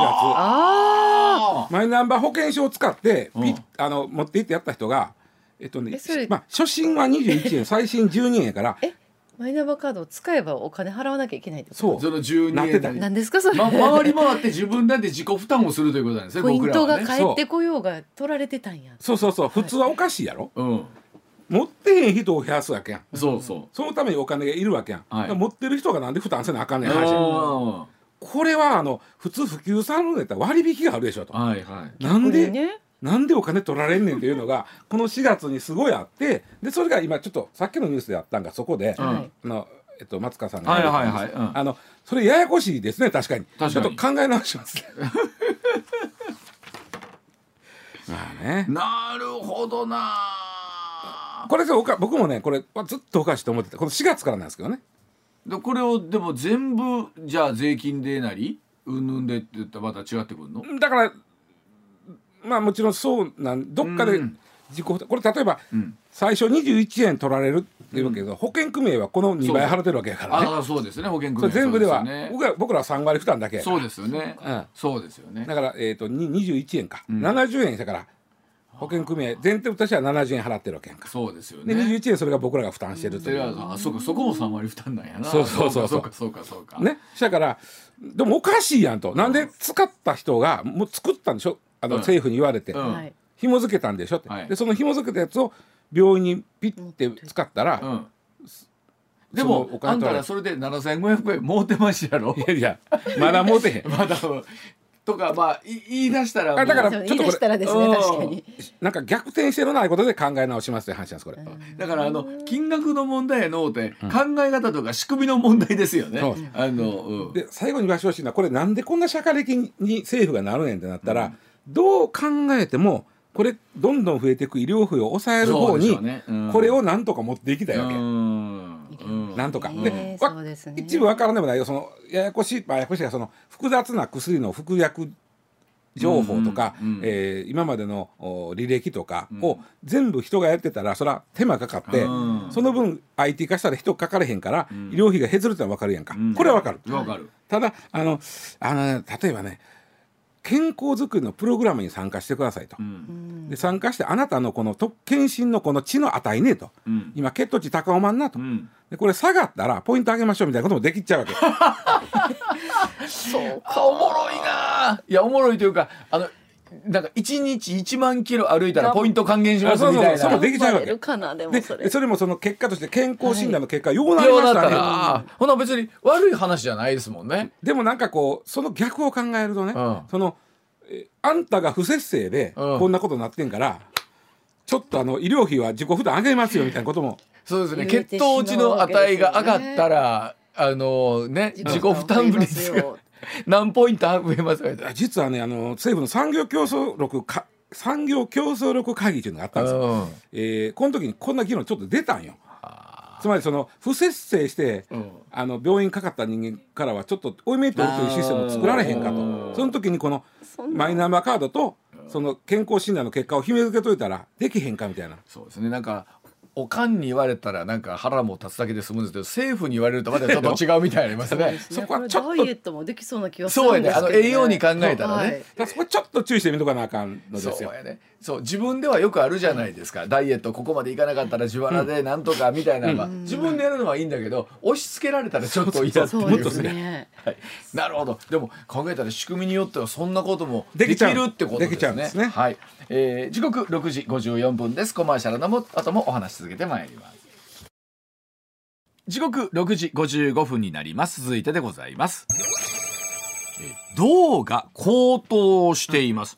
S3: 月。マイナンバー保険証を使ってピッ、
S1: うん
S3: あの持って行ってやった人がえっとねまあ、初診は21円 (laughs) 最新12円やから
S2: えマイナンバーカードを使えばお金払わなきゃいけないってこと？
S3: そう。
S1: その12円
S3: なってた
S2: なんですか？それ、
S1: ま、回り回って自分だって自己負担をするということなんですね (laughs)
S2: ポイントが
S1: 僕らはね。
S2: 返ってこようが取られてたんや
S3: そう。そうそう普通はおかしいやろ、
S1: うん。
S3: 持ってへん人を増やすわけやん。
S1: そうそ
S3: そのためにお金がいるわけやん、
S1: はい。
S3: 持ってる人がなんで負担せなあかん
S1: う
S3: ねん話やん
S1: あ
S3: これはあの普通普及さんのやったら割引があるでしょと、
S1: ーはいはい。
S3: なんで、
S2: ね
S3: なんでお金取られんねんっていうのがこの4月にすごいあってでそれが今ちょっとさっきのニュースであったんがそこで、
S1: うん。
S2: はい
S3: あのえっと、松川さんが
S1: はいはいはい。うん。
S3: あのそれややこしいですね確かに。ちょっと考え直します (laughs) まあね。
S1: なるほどな。
S3: これでおか僕もねこれはずっとおかしいと思っててこの4月からなんですけどね。
S1: でこれをでも全部じゃあ税金でなりうんぬんでって言ったらまた違ってくるの？
S3: だからまあもちろんそうなんどっかで
S1: うん。
S3: 自己これ例えば
S1: うん。
S3: 最初21円取られるっていうわけで、保険組合はこの2倍払ってるわけやからね。
S1: ああそうですね。保険組合
S3: 全部では僕ら僕らは3割負担だけ
S1: そうですよね。
S3: うん。
S1: そうですよね。
S3: だから、えー、とに21円か、
S1: ん。
S3: 70円だから保険組合前提としては70円払ってるわけやんか、
S1: そうですよ
S3: で
S1: ね
S3: 21円それが僕らが負担してるという。
S1: であそうか。そこも3割負担なんやな。
S3: そうそうそうそう。
S1: かそうかそうか
S3: ね。だからでもおかしいやんと。なんで使った人がもう作ったんでしょ？あの、
S1: うん。
S3: 政府に言われて、
S1: うん。
S2: はい。
S3: 紐付けたんでしょって、
S1: はい。
S3: でその紐付けたやつを病院にピッて使ったら、
S1: うん。でもあん
S3: お金取られ
S1: たらそれで7500円儲てましやろ？
S3: いやいやまだ持てへん。(laughs)
S1: まだとかまあい言い出したら
S3: だからちょっとこれ
S2: 言い出したらですね
S1: うん。
S2: 確かに。
S3: なんか逆転してるないことで考え直しますという話なんですこれ、
S1: だからあの金額の問題やのうて考え方とか仕組みの問題ですよね。あの、うん、
S3: で最後に言わしてほしいのはこれなんでこんな社会的に政府がなるねんってなったら、どう考えてもこれどんどん増えていく医療費を抑える方に
S1: ょうね。うん。
S3: これをなんとか持っていきたいわけ、なんとか。
S2: ね
S3: で一部わからんでもないよ。そのややこしい、まあ、ややこしいがその複雑な薬の服薬情報とか、
S1: うんうんうん。
S3: えー今までのお履歴とかを全部人がやってたらそれは手間かかって、
S1: うん。
S3: その分 IT 化したら人かかれへんから、
S1: ん。
S3: 医療費が減るってのは分かるやんか、
S1: うん。
S3: これは分かる。
S1: わかる。
S3: ただあのあの、ね、例えばね健康づくりのプログラムに参加してくださいと。
S1: うん。
S3: で参加してあなたのこのと検診のこの値の値ねと、
S1: うん。
S3: 今血糖値高おまんなと、
S1: うん。
S3: でこれ下がったらポイント上げましょうみたいなこともできちゃうわけ。(laughs)
S1: そうかおもろいな。いやおもろいというかあのなんか一日1万キロ歩いたらポイント還元しますみたいな。
S3: そうそうそうできちゃうわけ。
S2: でそれ
S3: でそれもその結果として健康診断の結果、ようなり
S1: ようなった
S3: ましたね
S1: ほな別に悪い話じゃないですもんね。
S3: でもなんかこうその逆を考えるとね、
S1: うん。
S3: そのえあんたが不節制で
S1: うん。
S3: こんなことになってんから、ちょっとあの医療費は自己負担上げますよみたいなことも。
S1: そうですね。血糖値の値が上がったら、あのね自己負担率が (laughs) 何ポイント増えますか？
S3: 実はねあの政府の産業競争力か産業競争力会議っていうのがあったんですよ。
S1: うん。
S3: えーこの時にこんな議論ちょっと出たんよ。つまりその不節制して、
S1: うん。
S3: あの病院かかった人間からはちょっと追いめいておくというシステムを作られへんか
S1: あ
S3: と
S1: ー
S3: その時にこのマイナンバーカードとその健康診断の結果を秘め付けといたらできへんかみたいな。
S1: そうですね。なんかおかんに言われたらなんか腹も立つだけで済むんですけど政府に言われるとまたちょっと違うみたいになりま (laughs) すね。
S3: そこはちょっと
S2: ダイエットもできそうな気がする
S1: そうやね
S2: んですけど、
S1: あの栄養に考えたらね。
S2: はい。
S3: だからそこちょっと注意してみとかなあかんのですよ。
S1: そうやねそう自分ではよくあるじゃないですか。ダイエットここまでいかなかったら自腹でなんとかみたいなのは、自分でやるのはいいんだけど押し付けられたらちょっと嫌っていう。
S2: ね。
S1: はい、なるほど。でも考えたら仕組みによってはそんなこともできるってことですね。
S3: できちゃうんですね。
S1: はい、えー時刻6時54分です。コマーシャルのも後もお話し続けてまいります。時刻6時55分になります。続いてでございます。えー銅が高騰しています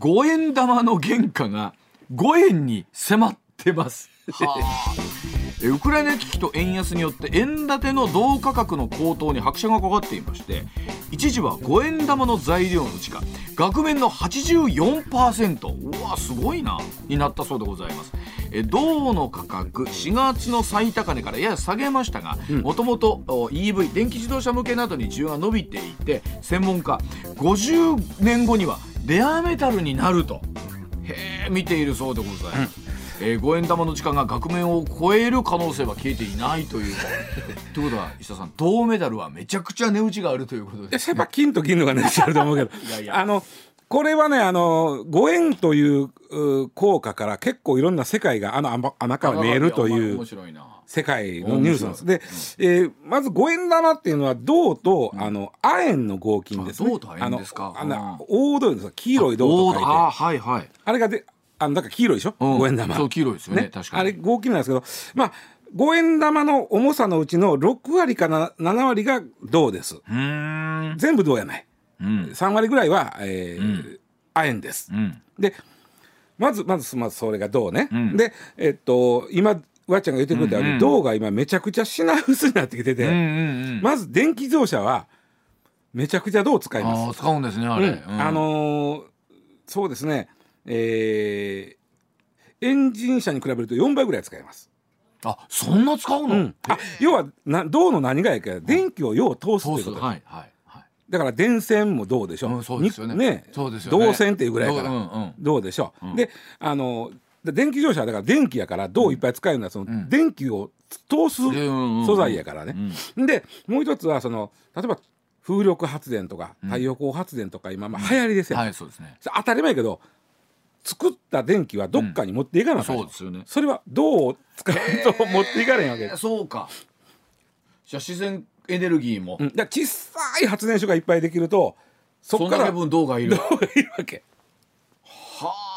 S1: 5円玉の原価が5円に迫ってます。(laughs) えウクライナ危機と円安によって円建ての銅価格の高騰に拍車がかかっていまして一時は5円玉の材料のうちが額面の84%うわすごいなになったそうでございます。え銅の価格4月の最高値からやや下げましたがもともと EV 電気自動車向けなどに需要が伸びていて専門家50年後にはレアメタルになると。へえ見ているそうでございます。えー、5円玉の時間が額面を超える可能性は消えていないという。ということは石田さん銅メダルはめちゃくちゃ値打ちがあるということで
S3: やっぱ金と銀のが値打ちあると思うけど。(laughs)
S1: いやいや。
S3: あのこれはねあの5円というう効果から結構いろんな世界があの穴穴から見えるとい
S1: 面
S3: う
S1: 白いな
S3: 世界のニュースなんです。で、えーまず5円玉っていうのは銅と、あの亜鉛の合金ですね。
S1: あ銅と亜鉛ですか。
S3: あの黄土です黄色い銅と書いて。
S1: あはいはい。
S3: あれがであのだから黄色いでしょ、
S1: うん。
S3: 5円玉。
S1: そう黄色いですよね。確かに。
S3: あれ合金なんですけどまあ5円玉の重さのうちの6割かな7割が銅です。全部銅やない。
S1: うん。
S3: 3割ぐらいは、えー亜鉛です。
S1: うん。
S3: でまずまずまずそれが銅ね、
S1: ん。
S3: でえっと今わっちゃんが言ってくれたように、
S1: うんうん。
S3: 銅が今めちゃくちゃ品薄になってきてて、
S1: うんうんうん。
S3: まず電気自動車はめちゃくちゃ銅使います。
S1: 使うんですねあれ、
S3: うん。あのーそうですね。えーエンジン車に比べると4倍ぐらい使えます。
S1: あそんな使うの、
S3: うん、あ要はな銅の何がやか電気をよう通すっていうこと、
S1: そうそうはいはいはい。
S3: だから電線も銅でしょ、
S1: うんそうですよね。
S3: に
S1: そうですよね。
S3: 銅線っていうぐらいやから、
S1: どううんうん。
S3: 銅でしょ、
S1: うん。
S3: であので電気自動車はだから電気やから銅いっぱい使えるのはその、
S1: ん。
S3: 電気を通す
S1: うん。うんうん
S3: 素材やからね、でもう一つはその例えば風力発電とか太陽光発電とか今、まあ、流行りですよ、
S1: はいそうですね。
S3: 当たり前やけど作った電気はどっかに持っていかなあかん
S1: そうですよね。
S3: それは銅を使うと持っていかれへんわけ。
S1: えそうか。じゃあ自然エネルギーも、
S3: うん、だ小さい発電所がいっぱいできるとそ
S1: そんだけ
S3: こから銅
S1: 分銅がいる。
S3: がいるわけ。
S1: は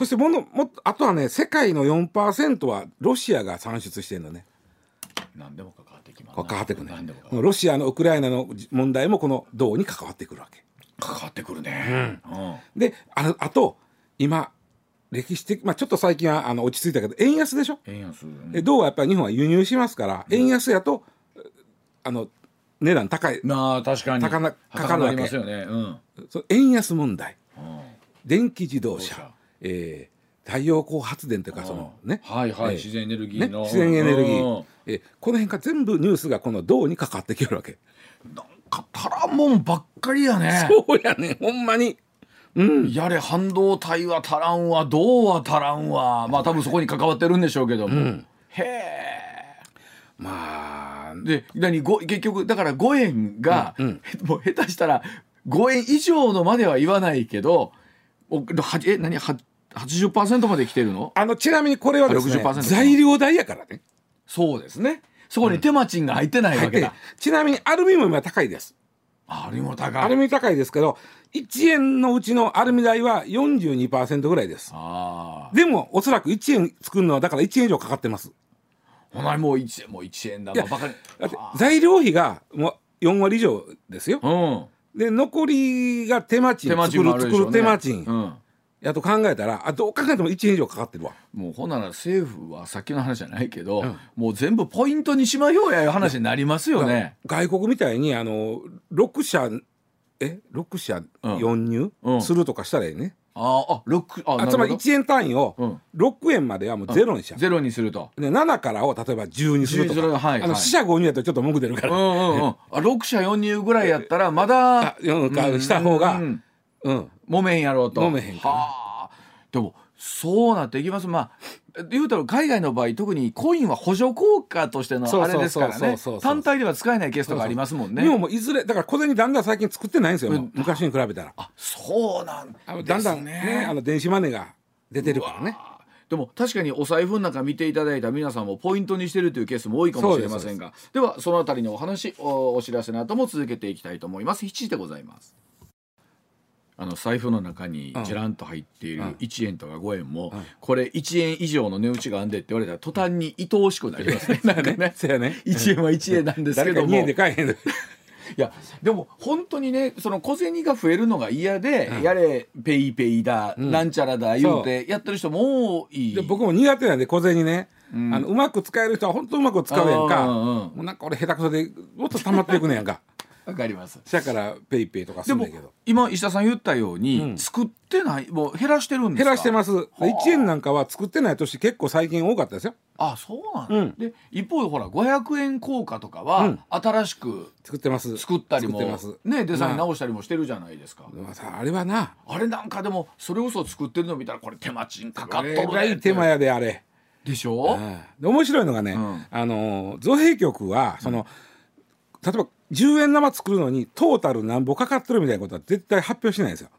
S3: そしてものもあとはね世界の4%はロシアが産出してるのね。
S1: あ何でも関わってきますな
S3: 関わってくるね。ロシアのウクライナの問題もこの銅に関わってくるわけ。
S1: わってくるね、うん。
S3: であのあと今歴史的、まあ、ちょっと最近はあの落ち着いたけど円安でしょ？
S1: 円安、うん
S3: で銅はやっぱり日本は輸入しますから、円安やとあの値段高い。
S1: なあ確かに。
S3: 高なかかるわけ。
S1: ね。うん、
S3: 円安問題。
S1: うん。
S3: 電気自動車えー太陽光発電というかそのね。
S1: はいはい、
S3: えー。
S1: 自然エネルギ
S3: ね
S1: ーの、
S3: 自然エネルギー。
S1: うん、
S3: えーこの辺から全部ニュースがこの銅に関わってきるわけ。
S1: なんか足らんもんばっかりやね。
S3: そうやねほんまに。うん。
S1: やれ半導体は足らんわ銅は足らんわ。まあ多分そこに関わってるんでしょうけども、へえ
S3: まあ。
S1: で何ご結局だから5円が、(laughs) もう下手したら5円以上のまでは言わないけどおはえ何は80%まで来てるの？
S3: あのちなみにこれはですね
S1: 60%
S3: 材料代やからね。
S1: そうですね。そこに手間賃が入ってないわけだ、
S3: ちなみにアルミも今高いです。
S1: あれも高い。
S3: アルミ高いですけど1円のうちのアルミ代は42%ぐらいです。でもおそらく1円作るのはだから1円以上かかってます。
S1: ほなもう1円もう1円だ。ばかり。
S3: だって材料費がもう4割以上ですよ。
S1: うん。
S3: で残りが手間賃作る作る手間賃。
S1: うん
S3: やと考えたらあどう考えても1円以上かかってるわ。
S1: もうほんなら政府はさっきの話じゃないけど、もう全部ポイントにしましょうやいう話になりますよね。
S3: 外国みたいにあの6社え？6社
S1: うん。
S3: 4入、
S1: うん。
S3: するとかしたらいいね、
S1: ああ、ロック、あ、
S3: あつまり
S1: なるほど。
S3: 1円単位を
S1: うん。
S3: 6円まではもうゼロにしちゃう、
S1: ゼロにすると。
S3: で7からを例えば10にすると
S1: 10にする
S3: か、
S1: はいはい。
S3: あの四捨五入やとちょっと文句出るから、
S1: うんうんうん。あ、6社4入ぐらいやったら、まだ
S3: あ、うん。かした方が
S1: うん。
S3: うん
S1: 揉めんやろうと。
S3: 揉めへんか。
S1: でも、そうなっていきます。まあ、言うたら海外の場合、特にコインは補助効果としてのあれですからね。単体では使えないケースとかありますもんね。
S3: 日本もいずれだから小銭だんだん最近作ってないんですよ、昔に比べたら。
S1: あ、そうなん
S3: あの
S1: ですね。
S3: だんだんねあの電子マネーが出てるからね。
S1: でも確かにお財布の中見ていただいた皆さんもポイントにしてるというケースも多いかもしれませんが。ではそのあたりのお話おお知らせの後も続けていきたいと思います。7時でございますあの財布の中に
S3: うん。
S1: じらんと入っている
S3: うん。
S1: 1円とか5円も、
S3: ん。
S1: これ1円以上の値打ちがあんでって言われたら途端に愛おしくなります (laughs) ね。なんかね。
S3: そうやね。
S1: 1円は1円なんですけども。
S3: 誰か家で買えへんで (laughs)
S1: いやでも本当にねその小銭が増えるのが嫌で、
S3: うん。
S1: やれペイペイだ、
S3: うん。
S1: なんちゃらだ言うてやってる人も多い。
S3: で僕も苦手なんで小銭ね、
S1: うん。
S3: あのうまく使える人は本当うまく使うやんか。もうなんか俺下手くそでもっと溜まっていくねやんか
S1: わかります。
S3: そやからペイペイとかす
S1: で
S3: んだけど。
S1: 今石田さん言ったように、
S3: うん。
S1: 作ってないもう減らしてるんですか？
S3: 減らしてます。1円なんかは作ってない年結構最近多かったですよ。
S1: あそうなんだ、
S3: うん。
S1: で一方でほら500円硬貨とかは、
S3: うん。
S1: 新しく
S3: 作ってます。
S1: 作ったりも
S3: 作ってます。
S1: ねデザイン
S3: まあ
S1: 直したりもしてるじゃないですか、
S3: まあさあれはな。
S1: あれなんかでもそれこそ作ってるの見たらこれ手間賃かかっとる
S3: がいい手間やであれ。
S1: でしょ？
S3: うん。で面白いのがね、
S1: うん。
S3: あの造幣局はその、例えば10円玉作るのにトータルなんぼかかってるみたいなことは絶対発表しないんですよ。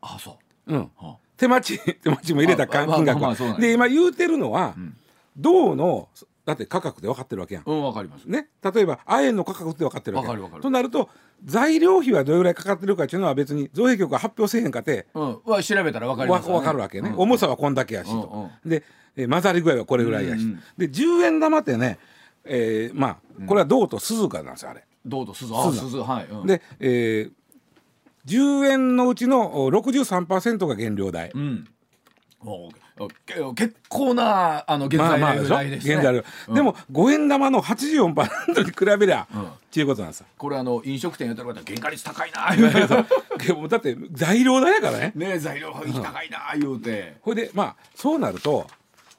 S1: あそ
S3: う。ん、
S1: う、は
S3: 手間賃 (laughs) 手間賃も入れた金額はで今言うてるのは、
S1: ん。
S3: 銅のだって価格で分かってるわけやん。
S1: うんわかります。
S3: ね、例えば亜鉛の価格って分かってるわけやん。
S1: わかるわかる。
S3: となると材料費はどれぐらいかかってるかっていうのは別に造幣局が発表せえへんかって
S1: うん。は調べたらわかり
S3: わ
S1: ますよね。
S3: 分かるわけね、
S1: うん。
S3: 重さはこんだけやし
S1: うん
S3: と、で、えー混ざり具合はこれぐらいやし、
S1: うんうん
S3: で10円玉ってね、えーまあこれは銅と鈴鹿なんですよあれ。
S1: どうぞ鈴あ
S3: 鈴
S1: 鈴はい、うん、
S3: で、えー10円のうちのお63%が原料代。
S1: うん。結構なあの現在代です
S3: で
S1: うん。
S3: でも5円玉の84%に比べりゃ、
S1: うん。
S3: っていうことなんですよ。
S1: これあの飲食店やってる方原価率高いな (laughs) 言う。て
S3: でもだって材料代やからね。
S1: ねえ材料費高いな言うて。
S3: ほいでまあそうなると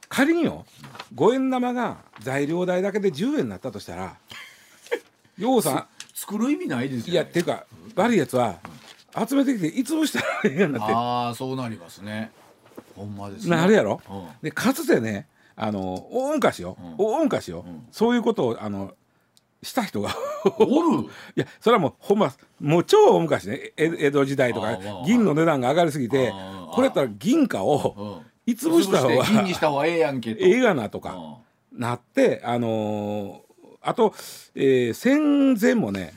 S3: 仮によ5円玉が材料代だけで10円になったとしたらようさ
S1: 作る意味ないですよ、ね、
S3: んいやっていうか悪いやつは集めてきていつぶしたらええようになって。
S1: ああそうなりますね。ほんまですね。
S3: なるやろ、
S1: うん。
S3: でかつてねあの大昔よ、
S1: うん。
S3: 大昔よ、
S1: ん。
S3: そういうことをあのした人が
S1: おる？(laughs)
S3: いやそれはもうほんまもう超大昔ね。え江戸時代とか銀の値段が上がりすぎてこれやったら銀貨
S1: う
S3: を
S1: ん。
S3: いつぶした方
S1: 潰して銀にし
S3: が
S1: た方がええやんけと。(laughs)
S3: ええがなとかなってあのーあと、えー戦前もね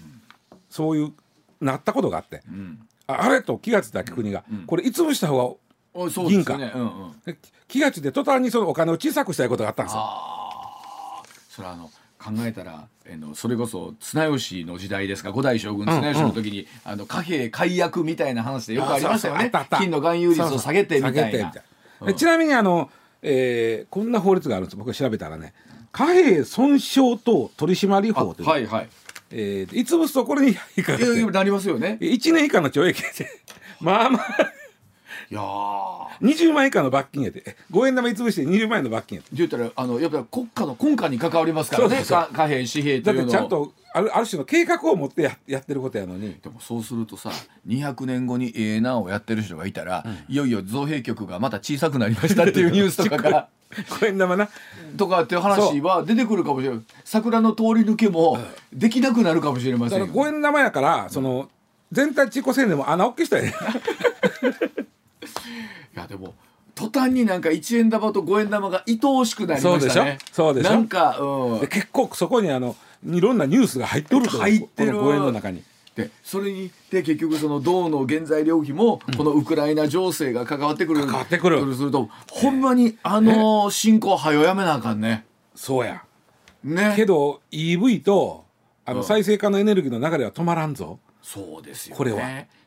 S3: そういうなったことがあって
S1: うん。うん
S3: ああれと気がついた国が、
S1: うん。
S3: これいつぶした方
S1: おそうですよ
S3: 銀
S1: ねうんうん。
S3: が気がついて途端にそのお金を小さくしたいことがあったんですよ。
S1: それはあの考えたらあのそれこそ綱吉の時代ですか？五代将軍綱吉の時に、あの貨幣解約みたいな話でよくありましたよね。金の含有率を下げてみたいな。
S3: 下げてみたい。なでちなみにあの、えーこんな法律があるんです。僕が調べたらね貨幣損傷等取締
S1: あ
S3: 法という、
S1: はいはい。
S3: えーいつぶすとこれに引っかかって
S1: いやいやなりますよね。
S3: 1年以下の懲役で。(laughs) まあまあ。
S1: いやー。
S3: 20万以下の罰金やで。5円玉いつぶして20万円の罰金やで。
S1: 言ったらあのやっぱり国家の根幹に関わりますからね。貨幣紙幣というの
S3: だってちゃんとあるある種の計画を持ってややってることやのに。
S1: でもそうするとさ200年後にええなをやってる人がいたら、いよいよ造幣局がまた小さくなりましたっていうニュースとかが (laughs) (laughs)
S3: 5円玉な。
S1: とかっていう話は出てくるかもしれない桜の通り抜けもできなくなるかもしれませんよ。
S3: だから5円玉やからその全体地庫線でも穴大きい人やね (laughs)
S1: いやでも途端になんか1円玉と5円玉が愛おしくなりましたね。
S3: そうでしょ？そうでしょ？
S1: なんかうん。
S3: で結構そこにあのいろんなニュースが入っとると
S1: 入ってる。
S3: この5円の中に
S1: でそれにで結局その銅の原材料費もこのウクライナ情勢が関わってくる
S3: 関わってくる。
S1: とするとほんまにあの侵攻はよやめなあかんね。
S3: そうや。
S1: ね。
S3: けど EV とあ
S1: うん。
S3: の再生可能エネルギーの流れは止まらんぞ。
S1: そうですよ、ね、
S3: これは。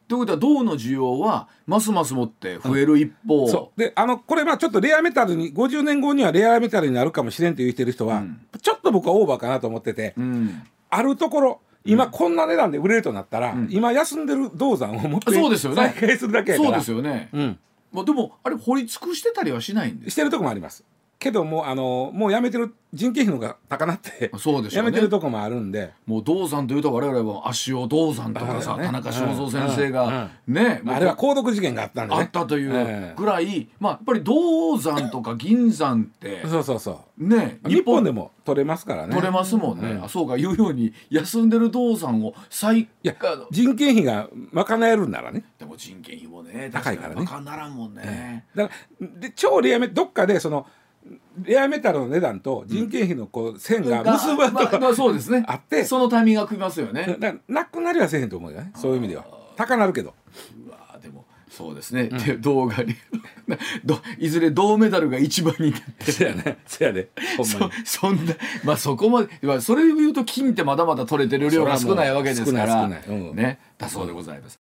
S1: ということは銅の需要はますますもって増える一方、
S3: そう。であのこれまあちょっとレアメタルに50年後にはレアメタルになるかもしれんと言ってる人は、
S1: うん。
S3: ちょっと僕はオーバーかなと思ってて、
S1: うん、
S3: あるところ今こんな値段で売れるとなったら、
S1: ん。
S3: 今休んでる銅山をもって
S1: そうですよね。
S3: 再開するだけやから。
S1: そうですよね、
S3: うん、
S1: まあ、でもあれ掘り尽くしてたりはしないんです
S3: してるとこもありますけどもうあのもうやめてる人件費の方が高なって
S1: そうですよね。
S3: やめてるとこもあるんで。
S1: もう銅山というと我々は足尾銅山とかさ、
S3: ね。
S1: 田中正造先生が、ねもう
S3: あれは購読事件があったんでね。
S1: あったという
S3: ええ。
S1: ぐらい、まあやっぱり銅山とか銀山って (laughs)
S3: そうそうそう。
S1: ね
S3: 日本でも取れますからね。
S1: 取れますもんね、
S3: うん。
S1: あそうか言うように休んでる銅山を再
S3: いや人件費が賄えるんならね。
S1: でも人件費もね
S3: 高いからね。
S1: 確にバカならんもんね、
S3: だからで超レアメどっかでそのレアメタルの値段と人件費のこう線が結ばとか、
S1: まあまあそうですね。
S3: あって。
S1: そのタイミングが組みますよね。
S3: だなくなりはせえへんと思うよね。そういう意味では。高なるけど。
S1: うわでもそうですね、で動画に。(laughs) どいずれ銅メダルが一番になって。
S3: せやね。せやねほんまに。
S1: そそんなまあそこまでまあそれを言うと金ってまだまだ取れてる量が少ないわけですから。
S3: うん。
S1: ね。だそうでございます